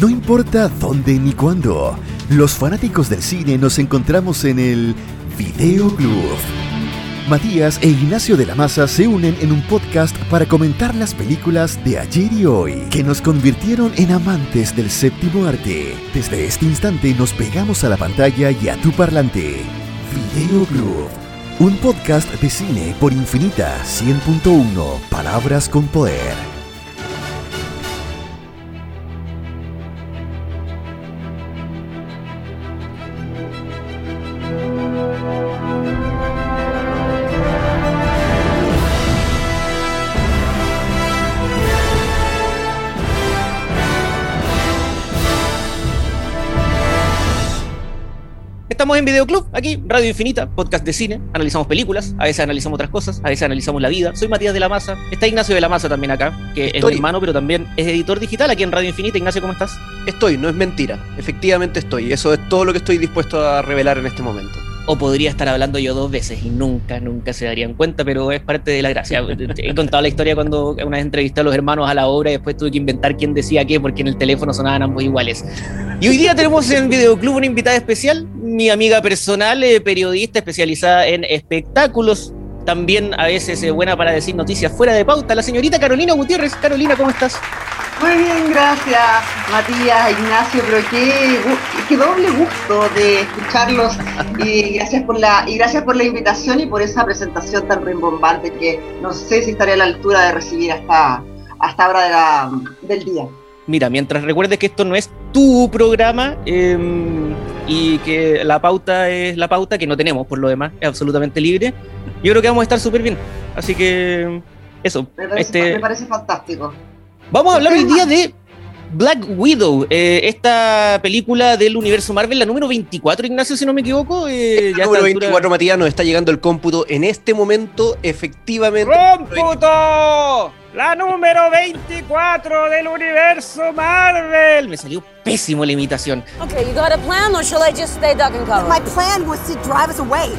No importa dónde ni cuándo, los fanáticos del cine nos encontramos en el Video Club. Matías e Ignacio de la Maza se unen en un podcast para comentar las películas de ayer y hoy que nos convirtieron en amantes del séptimo arte. Desde este instante nos pegamos a la pantalla y a tu parlante. Video Club, un podcast de cine por Infinita 100.1, palabras con poder. Videoclub, aquí, Radio Infinita, podcast de cine. Analizamos películas, a veces analizamos otras cosas, a veces analizamos la vida. Soy Matías de la Maza, está Ignacio de la Maza también acá, que es mi hermano, pero también es editor digital aquí en Radio Infinita. Ignacio, ¿cómo estás? Estoy, no es mentira. Efectivamente estoy. Eso es todo lo que estoy dispuesto a revelar en este momento o podría estar hablando yo dos veces y nunca, nunca se darían cuenta, pero es parte de la gracia. He contado la historia cuando una vez entrevisté a los hermanos a la obra y después tuve que inventar quién decía qué porque en el teléfono sonaban ambos iguales. Y hoy día tenemos en Videoclub una invitada especial, mi amiga personal, eh, periodista especializada en espectáculos, también a veces eh, buena para decir noticias fuera de pauta, la señorita Carolina Gutiérrez. Carolina, ¿cómo estás? Muy bien, gracias Matías, Ignacio, pero qué, qué doble gusto de escucharlos y gracias, por la, y gracias por la invitación y por esa presentación tan rimbombante que no sé si estaré a la altura de recibir hasta, hasta ahora del día. Mira, mientras recuerdes que esto no es tu programa em, y que la pauta es la pauta que no tenemos por lo demás, es absolutamente libre, yo creo que vamos a estar súper bien. Así que eso. este... me parece fantástico. Vamos a hablar hoy día de Black Widow, eh, esta película del universo Marvel, la número 24, Ignacio, si no me equivoco. Eh, la número 24, Matías, nos está llegando el cómputo en este momento, efectivamente. ¡Cómputo! La número 24 del universo Marvel. Me salió pésimo la imitación. Okay, you got a plan or shall I just stay duck and cover? My plan was to drive us away.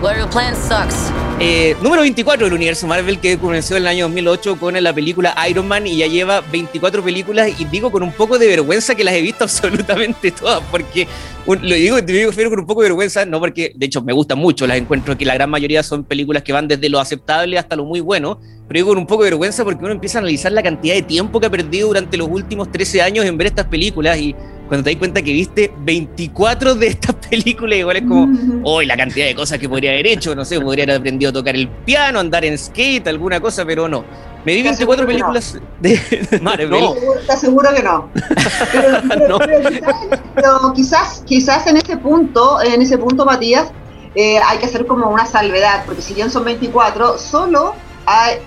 Plan sucks. Eh, número 24 del universo Marvel que comenzó en el año 2008 con la película Iron Man y ya lleva 24 películas y digo con un poco de vergüenza que las he visto absolutamente todas porque lo digo, digo con un poco de vergüenza, no porque de hecho me gustan mucho, las encuentro que la gran mayoría son películas que van desde lo aceptable hasta lo muy bueno, pero digo con un poco de vergüenza porque uno empieza a analizar la cantidad de tiempo que ha perdido durante los últimos 13 años en ver estas películas y cuando te das cuenta que viste 24 de estas películas, igual es como, hoy la cantidad de cosas que podría haber hecho, no sé, podría haber aprendido a tocar el piano, andar en skate, alguna cosa, pero no. Me vi 24 películas de Marvel. No. ¿Estás seguro que no? Pero, quizás, quizás, en ese punto, en ese punto, Matías, eh, hay que hacer como una salvedad, porque si bien son 24, solo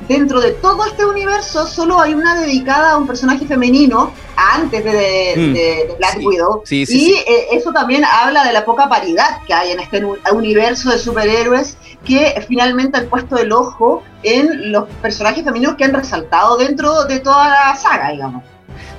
dentro de todo este universo solo hay una dedicada a un personaje femenino antes de, mm. Black Widow. y eh, eso también habla de la poca paridad que hay en este universo de superhéroes que finalmente han puesto el ojo en los personajes femeninos que han resaltado dentro de toda la saga, digamos.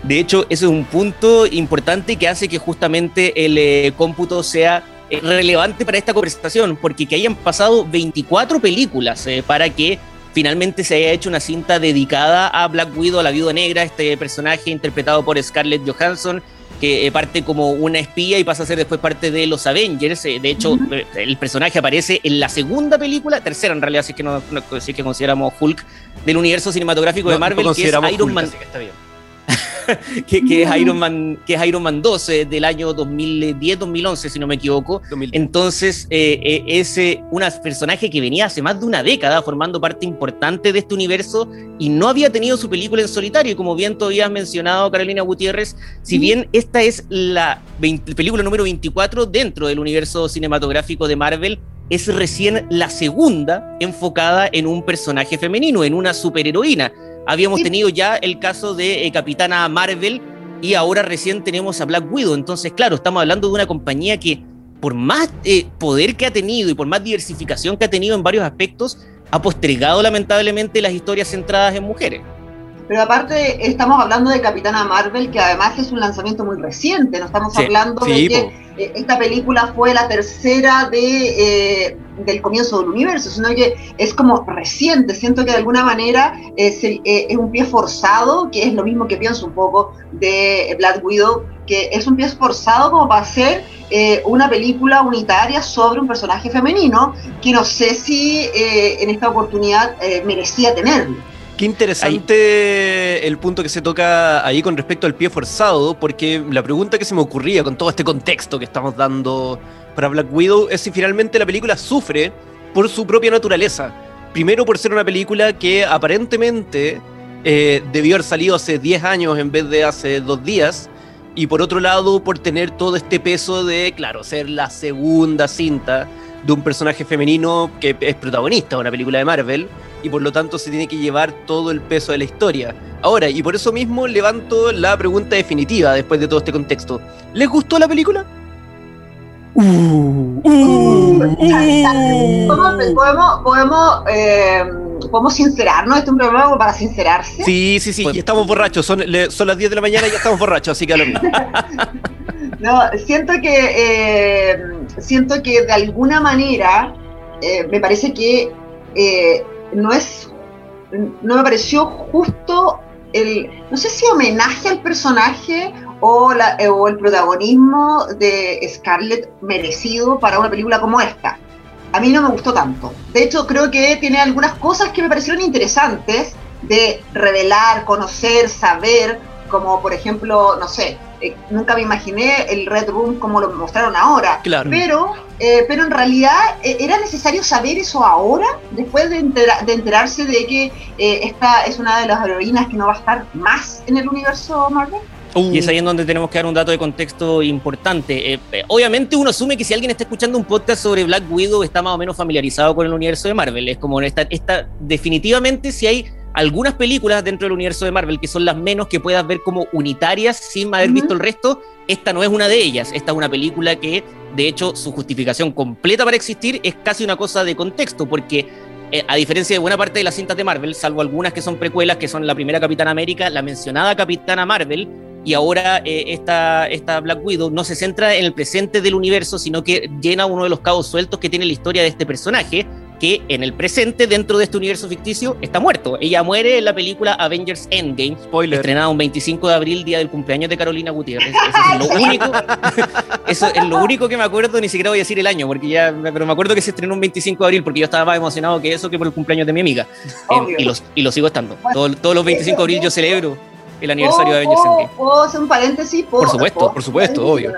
De hecho, eso es un punto importante que hace que justamente el eh, cómputo sea eh, relevante para esta conversación, porque que hayan pasado 24 películas para que finalmente se haya hecho una cinta dedicada a Black Widow, a la viuda negra, este personaje interpretado por Scarlett Johansson, que eh, parte como una espía y pasa a ser después parte de los Avengers. Eh, de hecho, eh, el personaje aparece en la segunda película, tercera en realidad, si es que, no, si que consideramos Hulk, del universo cinematográfico de Marvel, que es Iron Man. que, es Iron Man, que es Iron Man 12 del año 2010-2011, si no me equivoco. Entonces, eh, eh, es un personaje que venía hace más de una década formando parte importante de este universo y no había tenido su película en solitario. Y como bien todavía has mencionado, Carolina Gutiérrez, si bien esta es la película número 24 dentro del universo cinematográfico de Marvel, es recién la segunda enfocada en un personaje femenino, en una superheroína. Habíamos tenido ya el caso de eh, Capitana Marvel y ahora recién tenemos a Black Widow. Entonces, claro, estamos hablando de una compañía que por más eh, poder que ha tenido y por más diversificación que ha tenido en varios aspectos, ha postergado lamentablemente las historias centradas en mujeres. Pero aparte estamos hablando de Capitana Marvel, que además es un lanzamiento muy reciente, no estamos hablando de que esta película fue la tercera de, eh, del comienzo del universo, sino que es como reciente. Siento que de alguna manera es, es un pie forzado, que es lo mismo que pienso un poco de Black Widow, que es un pie forzado como para hacer una película unitaria sobre un personaje femenino, que no sé si en esta oportunidad merecía tenerlo. Qué interesante el punto que se toca ahí con respecto al pie forzado, porque la pregunta que se me ocurría con todo este contexto que estamos dando para Black Widow es si finalmente la película sufre por su propia naturaleza. Primero por ser una película que aparentemente eh, debió haber salido hace 10 años en vez de hace dos días, y por otro lado por tener todo este peso de, claro, ser la segunda cinta de un personaje femenino que es protagonista de una película de Marvel y por lo tanto se tiene que llevar todo el peso de la historia. Ahora, y por eso mismo levanto la pregunta definitiva después de todo este contexto. ¿Les gustó la película? Uh, uh, uh. ¿Podemos, podemos, eh, podemos sincerarnos? ¿Este es un programa para sincerarse? Sí, sí, sí, estamos borrachos. Son, son las 10 de la mañana y ya estamos borrachos, así que a lo mismo. No, siento que, eh, siento que de alguna manera eh, me parece que eh, no es, no me pareció justo el, no sé si homenaje al personaje o, la, o el protagonismo de Scarlett merecido para una película como esta. A mí no me gustó tanto. De hecho, creo que tiene algunas cosas que me parecieron interesantes de revelar, conocer, saber, como por ejemplo, no sé, eh, nunca me imaginé el Red Room como lo mostraron ahora. Claro. Pero, eh, pero en realidad eh, era necesario saber eso ahora, después de, de enterarse de que esta es una de las heroínas que no va a estar más en el universo Marvel. Y es ahí en donde tenemos que dar un dato de contexto importante. obviamente uno asume que si alguien está escuchando un podcast sobre Black Widow está más o menos familiarizado con el universo de Marvel. Es como esta, esta definitivamente si hay algunas películas dentro del universo de Marvel que son las menos que puedas ver como unitarias sin haber visto el resto, esta no es una de ellas. Esta es una película que, de hecho, su justificación completa para existir es casi una cosa de contexto, porque eh, a diferencia de buena parte de las cintas de Marvel, salvo algunas que son precuelas, que son la primera Capitana América, la mencionada Capitana Marvel, y ahora eh, esta, esta Black Widow no se centra en el presente del universo, sino que llena uno de los cabos sueltos que tiene la historia de este personaje, que en el presente, dentro de este universo ficticio, está muerto. Ella muere en la película Avengers Endgame, Spoiler. estrenada un 25 de abril, día del cumpleaños de Carolina Gutiérrez. Eso es lo único, eso es lo único que me acuerdo, ni siquiera voy a decir el año, porque ya, pero me acuerdo que se estrenó un 25 de abril, porque yo estaba más emocionado que eso que por el cumpleaños de mi amiga. Eh, y, los, y lo sigo estando. todos los 25 de abril yo celebro el aniversario de Avengers Endgame. ¿Puedo hacer un paréntesis? Por supuesto, por supuesto, obvio.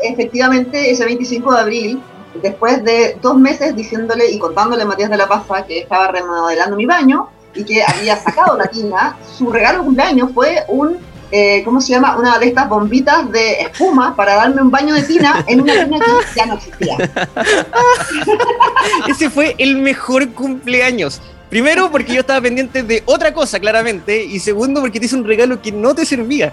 Efectivamente, ese 25 de abril después de dos meses diciéndole y contándole a Matías de la Paza que estaba remodelando mi baño y que había sacado la tina, su regalo de cumpleaños fue un, eh, ¿cómo se llama? Una de estas bombitas de espuma para darme un baño de tina en una tina que ya no existía. Ese fue el mejor cumpleaños. Primero, porque yo estaba pendiente de otra cosa, claramente. Y segundo, porque te hice un regalo que no te servía.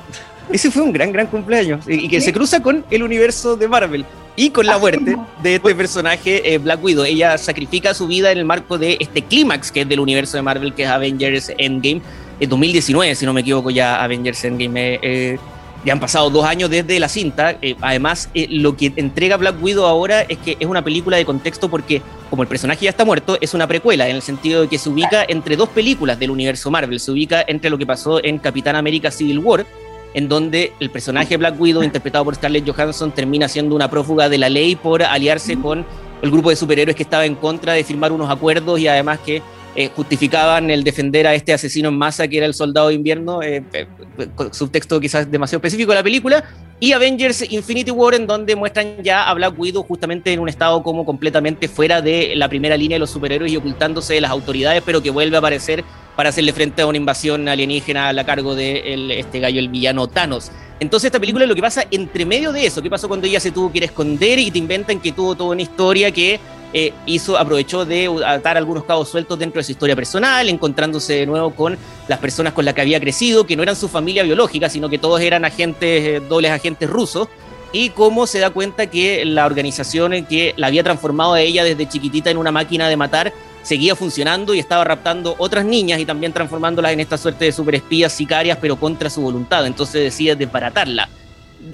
Ese fue un gran, gran cumpleaños. Y que se cruza con el universo de Marvel y con la muerte de este personaje, eh, Black Widow. Ella sacrifica su vida en el marco de este clímax que es del universo de Marvel, que es Avengers Endgame, en 2019, si no me equivoco, ya Avengers Endgame. Eh, eh, ya han pasado dos años desde la cinta. además, lo que entrega Black Widow ahora es que es una película de contexto porque, como el personaje ya está muerto, es una precuela, en el sentido de que se ubica entre dos películas del universo Marvel. Se ubica entre lo que pasó en Capitán América Civil War, en donde el personaje Black Widow, interpretado por Scarlett Johansson, termina siendo una prófuga de la ley por aliarse con el grupo de superhéroes que estaba en contra de firmar unos acuerdos y además que eh, justificaban el defender a este asesino en masa que era el soldado de invierno, eh, eh, subtexto quizás demasiado específico de la película, y Avengers Infinity War, en donde muestran ya a Black Widow justamente en un estado como completamente fuera de la primera línea de los superhéroes y ocultándose de las autoridades, pero que vuelve a aparecer para hacerle frente a una invasión alienígena a la cargo de este gallo, el villano Thanos. Entonces esta película lo que pasa entre medio de eso, qué pasó cuando ella se tuvo que ir a esconder y te inventan que tuvo toda una historia que eh, hizo, aprovechó de atar algunos cabos sueltos dentro de su historia personal, encontrándose de nuevo con las personas con las que había crecido, que no eran su familia biológica, sino que todos eran agentes, eh, dobles agentes rusos, y cómo se da cuenta que la organización que la había transformado a ella desde chiquitita en una máquina de matar seguía funcionando y estaba raptando otras niñas y también transformándolas en esta suerte de superespías sicarias, pero contra su voluntad. Entonces decide desbaratarla.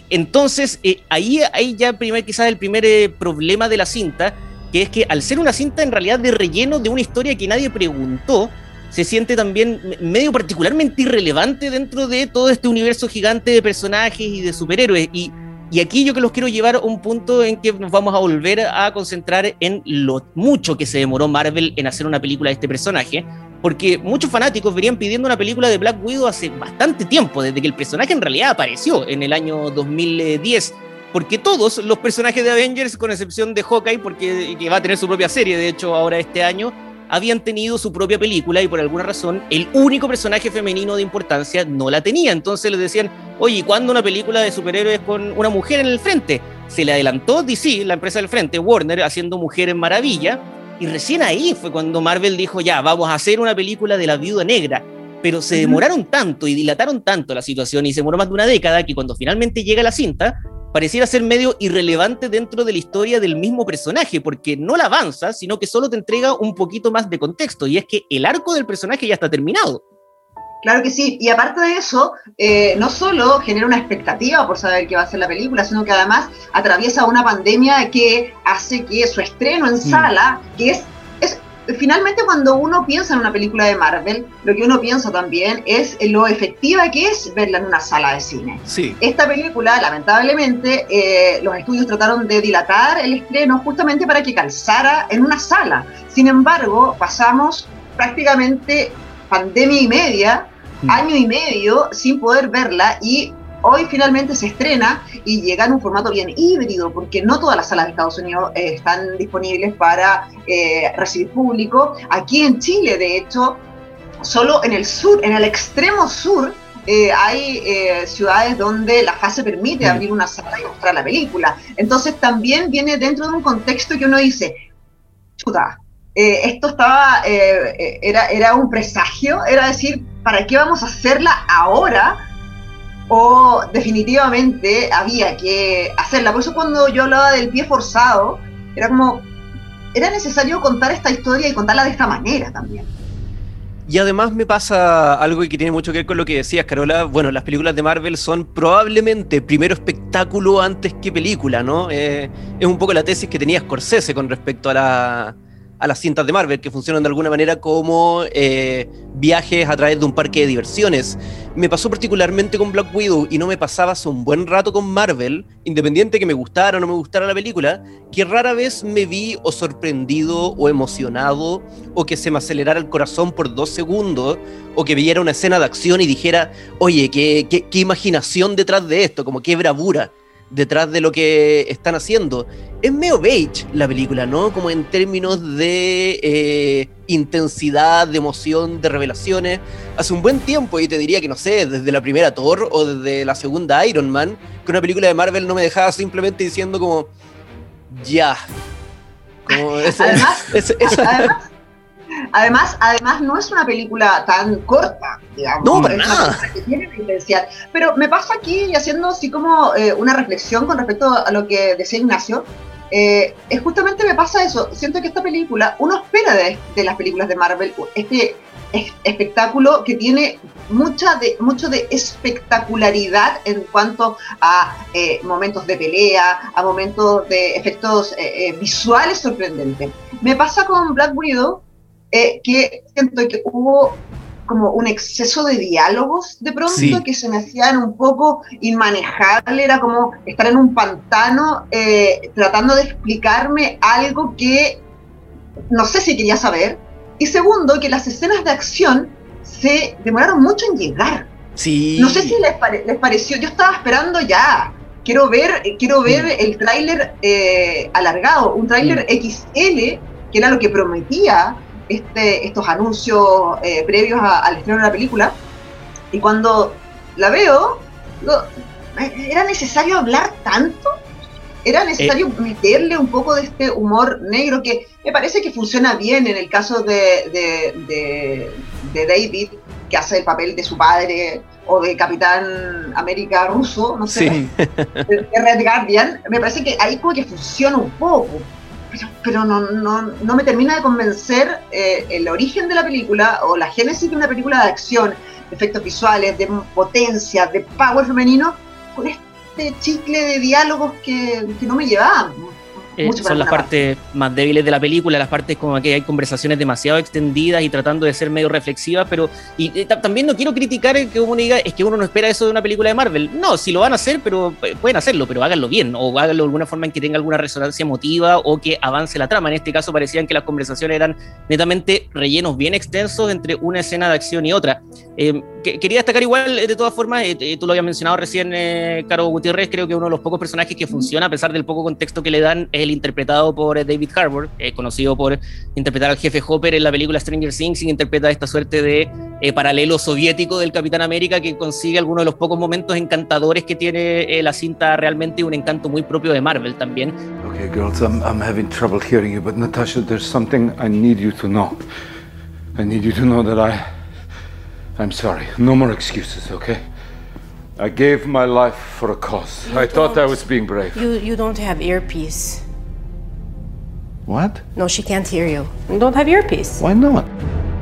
entonces, eh, ahí hay ya primer, quizás el primer eh, problema de la cinta, que es que al ser una cinta en realidad de relleno de una historia que nadie preguntó, se siente también medio particularmente irrelevante dentro de todo este universo gigante de personajes y de superhéroes. Y, y aquí yo que los quiero llevar a un punto en que nos vamos a volver a concentrar en lo mucho que se demoró Marvel en hacer una película de este personaje, porque muchos fanáticos venían pidiendo una película de Black Widow hace bastante tiempo, desde que el personaje en realidad apareció en el año 2010. Porque todos los personajes de Avengers, con excepción de Hawkeye, porque que va a tener su propia serie, de hecho, ahora este año, habían tenido su propia película y por alguna razón el único personaje femenino de importancia no la tenía. Entonces les decían, oye, ¿cuándo una película de superhéroes con una mujer en el frente? Se le adelantó DC, la empresa del frente, Warner, haciendo Mujer en Maravilla, y recién ahí fue cuando Marvel dijo, ya, vamos a hacer una película de la viuda negra. Pero se demoraron tanto y dilataron tanto la situación y se demoró más de una década que cuando finalmente llega la cinta, pareciera ser medio irrelevante dentro de la historia del mismo personaje, porque no la avanza, sino que solo te entrega un poquito más de contexto, y es que el arco del personaje ya está terminado. Claro que sí, y aparte de eso, eh, no solo genera una expectativa por saber qué va a ser la película, sino que además atraviesa una pandemia que hace que su estreno en mm. sala, que es, es finalmente cuando uno piensa en una película de Marvel, lo que uno piensa también es lo efectiva que es verla en una sala de cine. Sí. Esta película, lamentablemente, eh, los estudios trataron de dilatar el estreno justamente para que calzara en una sala. Sin embargo, pasamos prácticamente pandemia y media, mm. año y medio sin poder verla y hoy finalmente se estrena y llega en un formato bien híbrido, porque no todas las salas de Estados Unidos eh, están disponibles para eh, recibir público. Aquí en Chile, de hecho, solo en el sur, en el extremo sur, eh, hay ciudades donde la fase permite mm. abrir una sala y mostrar la película. Entonces también viene dentro de un contexto que uno dice, chuta, eh, esto estaba, eh, eh, era, era un presagio, era decir, ¿para qué vamos a hacerla ahora? O definitivamente había que hacerla. Por eso cuando yo hablaba del pie forzado, era como, era necesario contar esta historia y contarla de esta manera también. Y además me pasa algo que tiene mucho que ver con lo que decías, Carola. Bueno, las películas de Marvel son probablemente primero espectáculo antes que película, ¿no? es un poco la tesis que tenía Scorsese con respecto a la, a las cintas de Marvel, que funcionan de alguna manera como eh, viajes a través de un parque de diversiones. Me pasó particularmente con Black Widow y no me pasaba hace un buen rato con Marvel, independiente que me gustara o no me gustara la película, que rara vez me vi o sorprendido o emocionado o que se me acelerara el corazón por dos segundos o que viera una escena de acción y dijera, oye, qué, qué, qué imaginación detrás de esto, como qué bravura detrás de lo que están haciendo. Es medio beige la película, ¿no? Como en términos de eh, intensidad, de emoción, de revelaciones. Hace un buen tiempo, y te diría que no sé, desde la primera Thor o desde la segunda Iron Man, que una película de Marvel no me dejaba simplemente diciendo como, ya. Como además, Además, además no es una película tan corta, digamos. No, para nada. Que tiene potencial. Pero me pasa aquí y haciendo así como eh, una reflexión con respecto a lo que decía Ignacio. Eh, es justamente me pasa eso. Siento que esta película, uno espera de, de las películas de Marvel este espectáculo que tiene mucha de, mucho de espectacularidad en cuanto a eh, momentos de pelea, a momentos de efectos visuales sorprendentes. Me pasa con Black Widow eh, que siento que hubo como un exceso de diálogos de pronto que se me hacían un poco inmanejable, era como estar en un pantano eh, tratando de explicarme algo que no sé si quería saber. Y segundo, que las escenas de acción se demoraron mucho en llegar. Sí. No sé si les, les pareció, yo estaba esperando ya, quiero ver, quiero ver mm. el tráiler eh, alargado, un tráiler mm. XL, que era lo que prometía este, estos anuncios eh, previos al estreno de la película. Y cuando la veo, ¿era necesario hablar tanto? ¿Era necesario eh. meterle un poco de este humor negro que me parece que funciona bien en el caso de, de, David, que hace el papel de su padre, o de Capitán América ruso, no sé, de, Red Guardian? Me parece que ahí como que funciona un poco pero, no, no, no, me termina de convencer eh, el origen de la película o la génesis de una película de acción, de efectos visuales, de potencia, de power femenino, con este chicle de diálogos que, que no me llevaban. Eh, son las partes más débiles de la película, las partes como que hay conversaciones demasiado extendidas y tratando de ser medio reflexivas, pero y, eh, también no quiero criticar que uno diga es que uno no espera eso de una película de Marvel. No, si lo van a hacer, pero eh, pueden hacerlo, pero háganlo bien o háganlo de alguna forma en que tenga alguna resonancia emotiva o que avance la trama. En este caso parecían que las conversaciones eran netamente rellenos bien extensos entre una escena de acción y otra. Quería destacar igual, de todas formas, tú lo habías mencionado recién, Caro Gutiérrez, creo que uno de los pocos personajes que funciona a pesar del poco contexto que le dan es interpretado por eh, David Harbour, eh, conocido por interpretar al jefe Hopper en la película Stranger Things, y interpreta esta suerte de eh, paralelo soviético del Capitán América que consigue algunos de los pocos momentos encantadores que tiene la cinta realmente un encanto muy propio de Marvel también. Okay, girls, I'm, I'm having trouble hearing you, but Natasha, there's something I need you to know. I need you to know that I, I'm sorry. No more excuses, okay? I gave my life for a cause. I thought I was being brave. You, you don't have earpiece. What? No, she can't hear you. You don't have earpiece. Why not?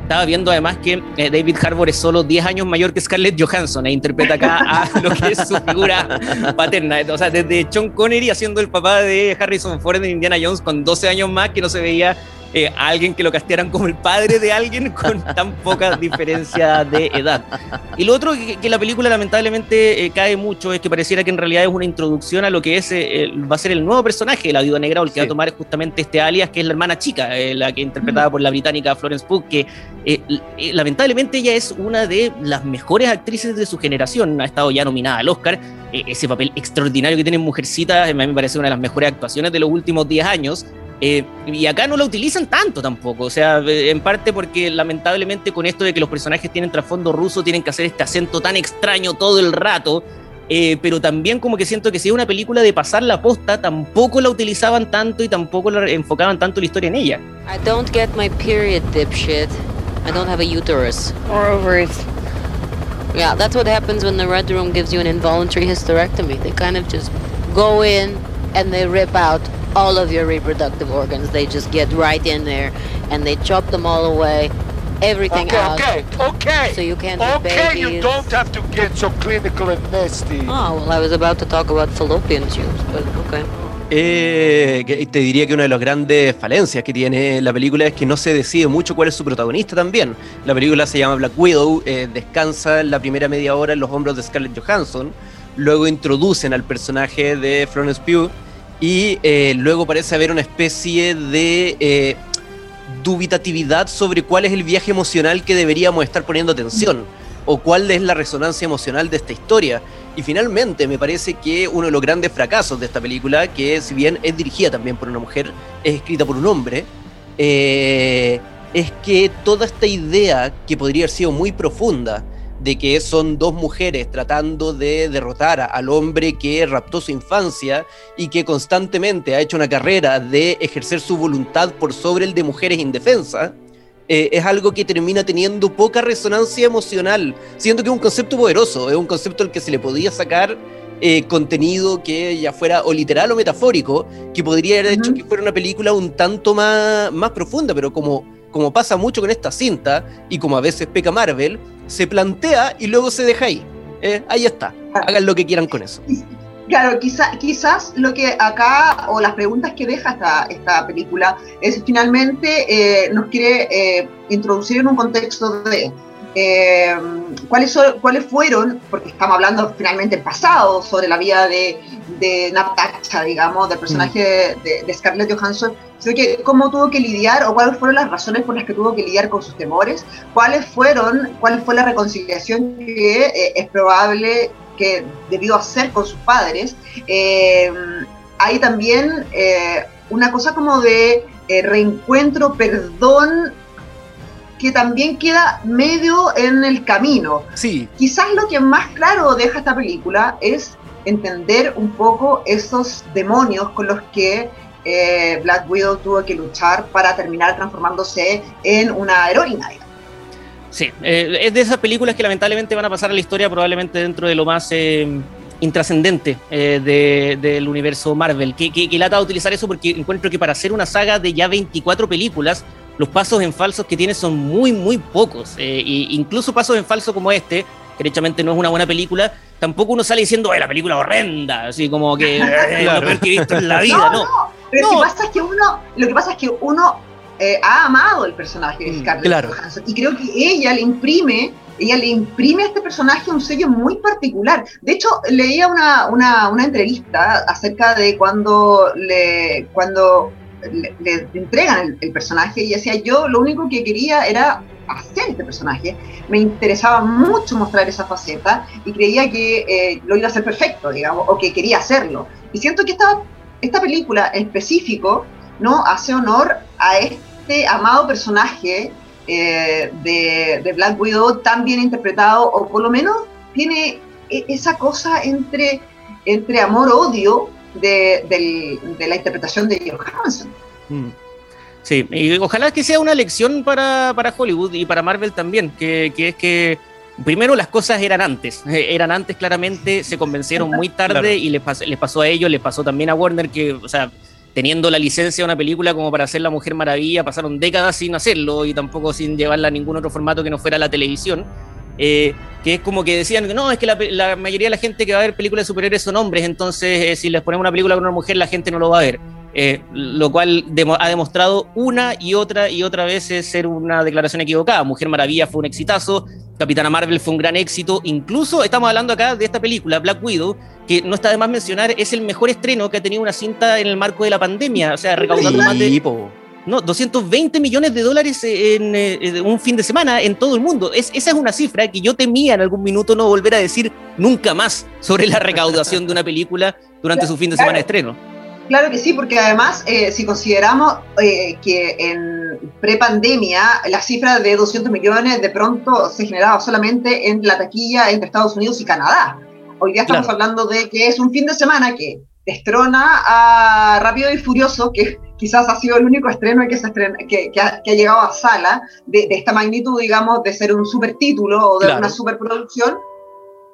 Estaba viendo además que eh, David Harbour es solo 10 años mayor que Scarlett Johansson e interpreta acá a lo que es su figura paterna. O sea, desde Sean Connery haciendo el papá de Harrison Ford en Indiana Jones con 12 años más que no se veía eh, a alguien que lo castearan como el padre de alguien con tan poca diferencia de edad. Y lo otro que, la película lamentablemente eh, cae mucho es que pareciera que en realidad es una introducción a lo que es eh, va a ser el nuevo personaje de la Viuda Negra o el que va a tomar justamente este alias que es la hermana chica, la que interpretada por la británica Florence Pugh, que lamentablemente ella es una de las mejores actrices de su generación, ha estado ya nominada al Oscar, ese papel extraordinario que tiene Mujercita, a mí me parece una de las mejores actuaciones de los últimos 10 años. Eh, y acá no la utilizan tanto tampoco, o sea, en parte porque lamentablemente con esto de que los personajes tienen trasfondo ruso, tienen que hacer este acento tan extraño todo el rato, eh, pero también como que siento que si es una película de pasar la posta, tampoco la utilizaban tanto y tampoco la enfocaban tanto la historia en ella. I don't get my period, dipshit. I don't have a uterus. Or ovaries. Yeah, that's what happens when the Red Room gives you an involuntary hysterectomy. They kind of just go in and they rip out all of your reproductive organs. They just get right in there and they chop them all away. Everything okay, out. Okay, okay. So you can't have okay, you don't have to get so clinical and nasty. Oh, well, I was about to talk about fallopian tubes, but okay. Eh, te diría que una de las grandes falencias que tiene la película es que no se decide mucho cuál es su protagonista también. La película se llama Black Widow, eh, descansa la primera media hora en los hombros de Scarlett Johansson, luego introducen al personaje de Florence Pugh, y eh, luego parece haber una especie de eh, dubitatividad sobre cuál es el viaje emocional que deberíamos estar poniendo atención o cuál es la resonancia emocional de esta historia. Y finalmente me parece que uno de los grandes fracasos de esta película, que si bien es dirigida también por una mujer, es escrita por un hombre, eh, es que toda esta idea que podría haber sido muy profunda, de que son dos mujeres tratando de derrotar al hombre que raptó su infancia y que constantemente ha hecho una carrera de ejercer su voluntad por sobre el de mujeres indefensas, eh, es algo que termina teniendo poca resonancia emocional, siendo que es un concepto poderoso, es un concepto al que se le podía sacar eh, contenido que ya fuera o literal o metafórico, que podría haber hecho que fuera una película un tanto más, más profunda, pero como como pasa mucho con esta cinta, y como a veces peca Marvel, se plantea y luego se deja ahí. ¿eh? ahí está. Ah. Hagan lo que quieran con eso. Claro, quizá, quizás lo que acá, o las preguntas que deja esta, esta película, es finalmente eh, nos quiere eh, introducir en un contexto de ¿cuáles, son, cuáles fueron, porque estamos hablando finalmente en pasado sobre la vida de, de Natasha, digamos, del personaje de, Scarlett Johansson, sino que cómo tuvo que lidiar o cuáles fueron las razones por las que tuvo que lidiar con sus temores, cuáles fueron, cuál fue la reconciliación que eh, es probable que debió hacer con sus padres. Eh, hay también eh, una cosa como de reencuentro, perdón, que también queda medio en el camino. Sí. Quizás lo que más claro deja esta película es entender un poco esos demonios con los que eh, Black Widow tuvo que luchar para terminar transformándose en una heroína. Sí, eh, es de esas películas que lamentablemente van a pasar a la historia probablemente dentro de lo más eh, intrascendente del universo Marvel. Que, que, que lata utilizar eso porque encuentro que para hacer una saga de ya 24 películas, los pasos en falsos que tiene son muy, muy pocos. e incluso pasos en falso como este, que derechamente no es una buena película, tampoco uno sale diciendo, ay, la película horrenda, así como que eh, lo peor que he visto en la vida, ¿no? no. Pero Lo que pasa es que uno, lo que pasa es que uno eh, ha amado el personaje de Mm, Scarlett claro. Johansson y creo que ella le imprime, ella le imprime a este personaje un sello muy particular. De hecho, leía una, una, una entrevista acerca de cuando le, cuando le, le entregan el, el personaje y decía, yo lo único que quería era hacer este personaje, me interesaba mucho mostrar esa faceta y creía que eh, lo iba a hacer perfecto, digamos, o que quería hacerlo. Y siento que esta, esta película en específico no hace honor a este amado personaje eh, de, de Black Widow tan bien interpretado, o por lo menos tiene e- esa cosa entre, entre amor-odio de, del- de la interpretación de Johansson. Mm. Sí, y ojalá que sea una lección para, para Hollywood y para Marvel también, que, que es que primero las cosas eran antes, eh, eran antes claramente, se convencieron muy tarde Claro. y les, pas- les pasó a ellos, les pasó también a Warner, que, o sea, teniendo la licencia de una película como para hacer La Mujer Maravilla, pasaron décadas sin hacerlo y tampoco sin llevarla a ningún otro formato que no fuera la televisión. Eh, que es como que decían, no, es que la, mayoría de la gente que va a ver películas de superhéroes son hombres, entonces eh, si les ponemos una película con una mujer, la gente no lo va a ver. Eh, lo cual demo- ha demostrado una y otra y otra vez ser una declaración equivocada. Mujer Maravilla fue un exitazo, Capitana Marvel fue un gran éxito, incluso estamos hablando acá de esta película, Black Widow, que no está de más mencionar, es el mejor estreno que ha tenido una cinta en el marco de la pandemia, o sea, recaudando más de po. No, 220 millones de dólares en eh, en un fin de semana en todo el mundo. Es, esa es una cifra que yo temía en algún minuto no volver a decir nunca más sobre la recaudación de una película durante su fin de semana de estreno. Claro que sí, porque además, eh, si consideramos eh, que en prepandemia la cifra de 200 millones de pronto se generaba solamente en la taquilla entre Estados Unidos y Canadá. Hoy día estamos Claro. hablando de que es un fin de semana que destrona a Rápido y Furioso, que quizás ha sido el único estreno que, se estrena- que, que ha, que ha llegado a sala de, de esta magnitud, digamos, de ser un super título o de Claro. una superproducción.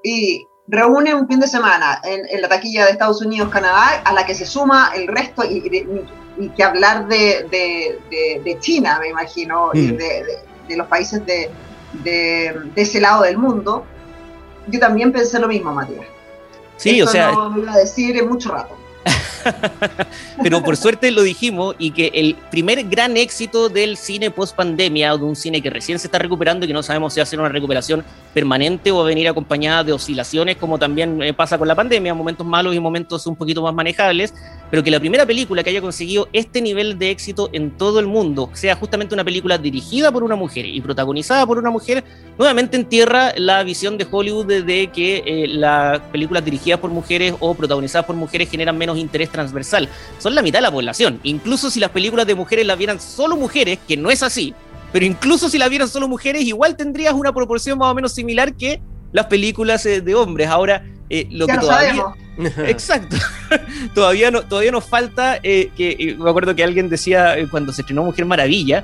Y reúne un fin de semana en, en la taquilla de Estados Unidos, Canadá, a la que se suma el resto y, y- y que hablar de, de- de- de China, me imagino, Mm. de, los países de, de- de ese lado del mundo. Yo también pensé lo mismo, Matías. Sí, Esto o sea, No lo iba a decir en mucho rato. pero por suerte lo dijimos y que el primer gran éxito del cine post pandemia o de un cine que recién se está recuperando y que no sabemos si va a ser una recuperación permanente o va a venir acompañada de oscilaciones como también eh, pasa con la pandemia, momentos malos y momentos un poquito más manejables, pero que la primera película que haya conseguido este nivel de éxito en todo el mundo sea justamente una película dirigida por una mujer y protagonizada por una mujer, nuevamente entierra la visión de Hollywood de, que eh, las películas dirigidas por mujeres o protagonizadas por mujeres generan menos interés transversal. Son la mitad de la población. Incluso si las películas de mujeres las vieran solo mujeres, que no es así, pero incluso si las vieran solo mujeres, igual tendrías una proporción más o menos similar que las películas eh, de hombres. Ahora, eh, lo ya que lo todavía... sabemos. Exacto. todavía, no, todavía nos falta eh, que eh, me acuerdo que alguien decía eh, cuando se estrenó Mujer Maravilla,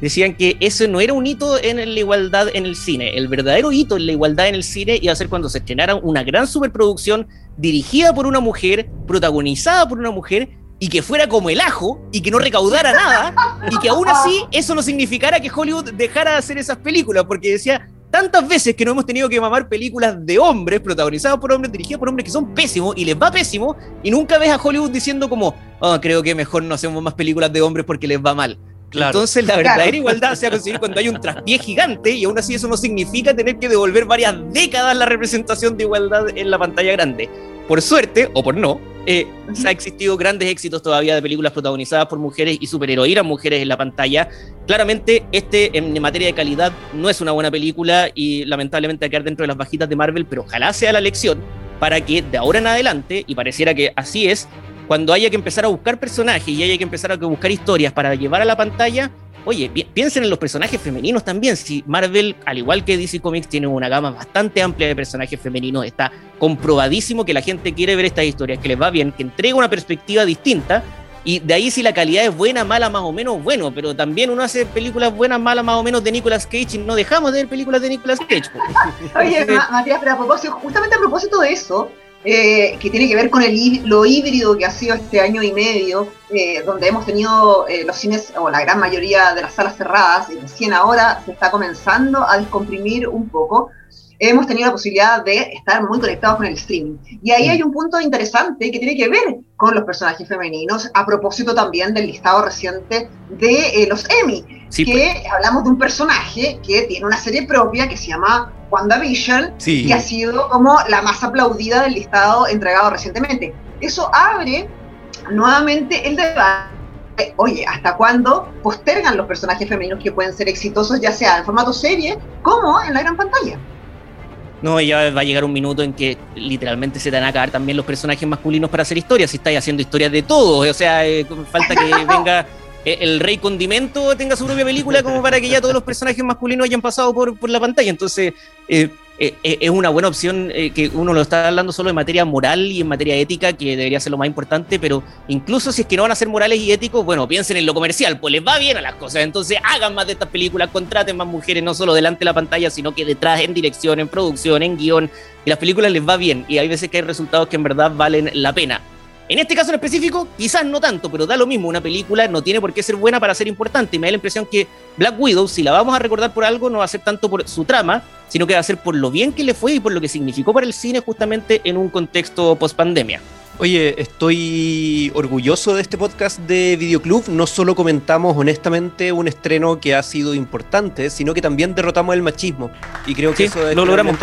decían que eso no era un hito en la igualdad en el cine. El verdadero hito en la igualdad en el cine iba a ser cuando se estrenara una gran superproducción dirigida por una mujer, protagonizada por una mujer y que fuera como el ajo y que no recaudara nada y que aún así eso no significara que Hollywood dejara de hacer esas películas porque decía tantas veces que no hemos tenido que mamar películas de hombres protagonizadas por hombres dirigidas por hombres que son pésimos y les va pésimo y nunca ves a Hollywood diciendo como "Oh, creo que mejor no hacemos más películas de hombres porque les va mal Claro. entonces la Claro. verdadera igualdad se va a conseguir cuando hay un traspié gigante y aún así eso no significa tener que devolver varias décadas la representación de igualdad en la pantalla grande. Por suerte, o por no, eh, ha existido grandes éxitos todavía de películas protagonizadas por mujeres y superheroínas mujeres en la pantalla. Claramente, este en materia de calidad no es una buena película y lamentablemente va a quedar dentro de las bajitas de Marvel, pero ojalá sea la lección para que de ahora en adelante, y pareciera que así es, cuando haya que empezar a buscar personajes y haya que empezar a buscar historias para llevar a la pantalla, oye, pi- piensen en los personajes femeninos también. Si Marvel, al igual que DC Comics, tiene una gama bastante amplia de personajes femeninos, está comprobadísimo que la gente quiere ver estas historias, que les va bien, que entrega una perspectiva distinta. Y de ahí si la calidad es buena, mala, más o menos, bueno, pero también uno hace películas buenas, malas, más o menos de Nicolas Cage y no dejamos de ver películas de Nicolas Cage. Oye, Matías, pero a propósito, justamente a propósito de eso, eh, que tiene que ver con lo híbrido que ha sido este año y medio, eh, donde hemos tenido eh, los cines, o la gran mayoría de las salas cerradas, y recién ahora se está comenzando a descomprimir un poco. Hemos tenido la posibilidad de estar muy conectados con el streaming. Y ahí hay un punto interesante que tiene que ver con los personajes femeninos, a propósito también del listado reciente de eh, los Emmy, que pues. hablamos de un personaje que tiene una serie propia que se llama WandaVision, sí. que ha sido como la más aplaudida del listado entregado recientemente. Eso abre nuevamente el debate oye, ¿hasta cuándo postergan los personajes femeninos que pueden ser exitosos, ya sea en formato serie como en la gran pantalla? No, ya va a llegar un minuto en que literalmente se te van a acabar también los personajes masculinos para hacer historias. Si estáis haciendo historias de todos, o sea, eh, falta que venga el Rey Condimento tenga su propia película como para que ya todos los personajes masculinos hayan pasado por, por la pantalla. Entonces, eh, eh, eh, es una buena opción eh, que uno lo está hablando solo en materia moral y en materia ética, que debería ser lo más importante, pero incluso si es que no van a ser morales y éticos, bueno, piensen en lo comercial, pues les va bien a las cosas. Entonces hagan más de estas películas, contraten más mujeres, no solo delante de la pantalla, sino que detrás, en dirección, en producción, en guion, y las películas les va bien. Y hay veces que hay resultados que en verdad valen la pena. En este caso en específico, quizás no tanto, pero da lo mismo. Una película no tiene por qué ser buena para ser importante. Y me da la impresión que Black Widow, si la vamos a recordar por algo, no va a ser tanto por su trama, sino que va a ser por lo bien que le fue y por lo que significó para el cine justamente en un contexto post pandemia. Oye, estoy orgulloso de este podcast de Videoclub. No solo comentamos honestamente un estreno que ha sido importante, sino que también derrotamos el machismo. Y creo que eso es lo, logramos.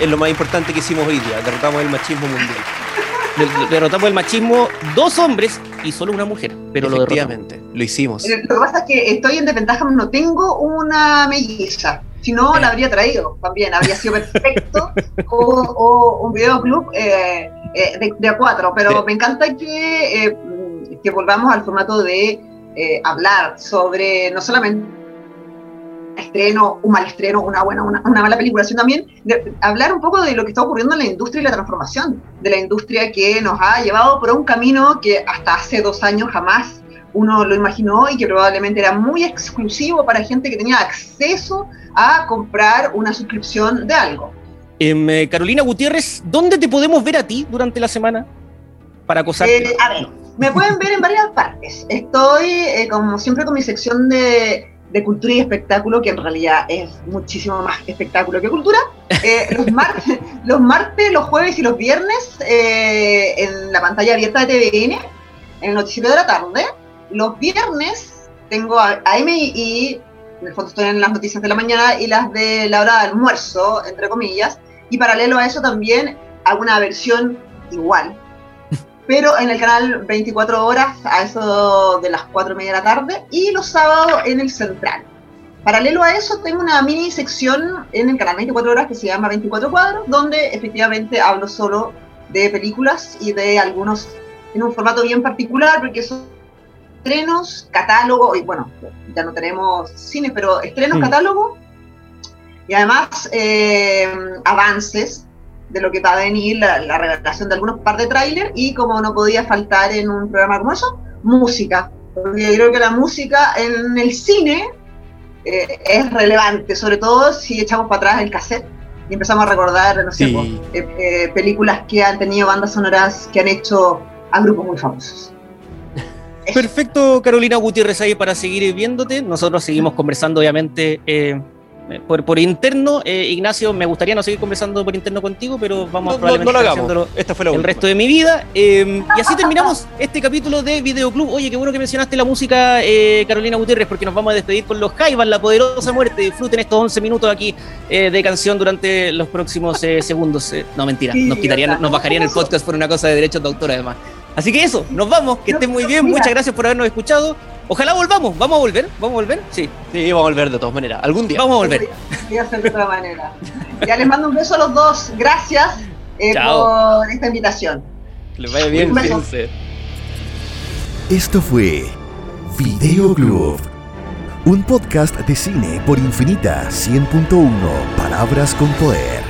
es lo más importante que hicimos hoy día. Derrotamos el machismo mundial derrotamos el machismo dos hombres y solo una mujer, pero lo derrotamos. Lo hicimos. Lo que pasa es que estoy en desventaja, no tengo una melliza. Si no, la habría traído también, habría sido perfecto. o, un videoclub eh, eh, de, a cuatro, pero me encanta que, eh, que volvamos al formato de hablar sobre no solamente estreno, un mal estreno, una buena, una, mala película, sino también hablar un poco de lo que está ocurriendo en la industria y la transformación de la industria que nos ha llevado por un camino que hasta hace dos años jamás uno lo imaginó y que probablemente era muy exclusivo para gente que tenía acceso a comprar una suscripción de algo. Em, eh, Carolina Gutiérrez, ¿dónde te podemos ver a ti durante la semana para acosarte? Eh, a ver, me pueden ver en varias partes. Estoy, eh, como siempre, con mi sección de de cultura y espectáculo, que en realidad es muchísimo más espectáculo que cultura. Eh, los, martes, los jueves y los viernes eh, en la pantalla abierta de TVN, en el noticiero de la tarde. Los viernes tengo a AM y, en el fondo estoy en las noticias de la mañana y las de la hora de almuerzo, entre comillas. Y paralelo a eso también hago una versión igual, pero en el canal 24 horas a eso de las 4 y media de la tarde y los sábados en el central. Paralelo a eso tengo una mini sección en el canal 24 horas que se llama 24 cuadros, donde efectivamente hablo solo de películas y de algunos en un formato bien particular, porque son estrenos, catálogo, y bueno, ya no tenemos cine, pero estrenos, mm. catálogo, y además eh, avances de lo que va a venir, la, revelación de algunos par de trailers y como no podía faltar en un programa como eso, música. Porque yo creo que la música en el cine eh, es relevante, sobre todo si echamos para atrás el cassette y empezamos a recordar, no sé, eh, eh, películas que han tenido bandas sonoras que han hecho a grupos muy famosos. Perfecto, Carolina Gutiérrez, ahí para seguir viéndote. Nosotros seguimos conversando, obviamente, por, por interno, eh, Ignacio, me gustaría no seguir conversando por interno contigo, pero vamos no, probablemente Esta fue el resto de mi vida. Em, y así terminamos este capítulo de Videoclub. Oye, qué bueno que mencionaste la música, eh, Carolina Gutiérrez, porque nos vamos a despedir con los Jaivas, la poderosa muerte. Disfruten estos 11 minutos aquí eh, de canción durante los próximos segundos. no, mentira, nos quitarían, nos bajarían el podcast por una cosa de derechos de autor, además. Así que eso, nos vamos, que estén muy bien, muchas gracias por habernos escuchado. Ojalá volvamos, ¿vamos a volver? ¿Vamos a volver? Sí. Sí, vamos a volver de todas maneras, algún día. Vamos a volver. Voy a hacer de todas maneras. Ya les mando un beso a los dos, gracias eh, por esta invitación. Que les vaya bien, fíjense. Esto fue Video Club, un podcast de cine por Infinita 100.1 Palabras con Poder.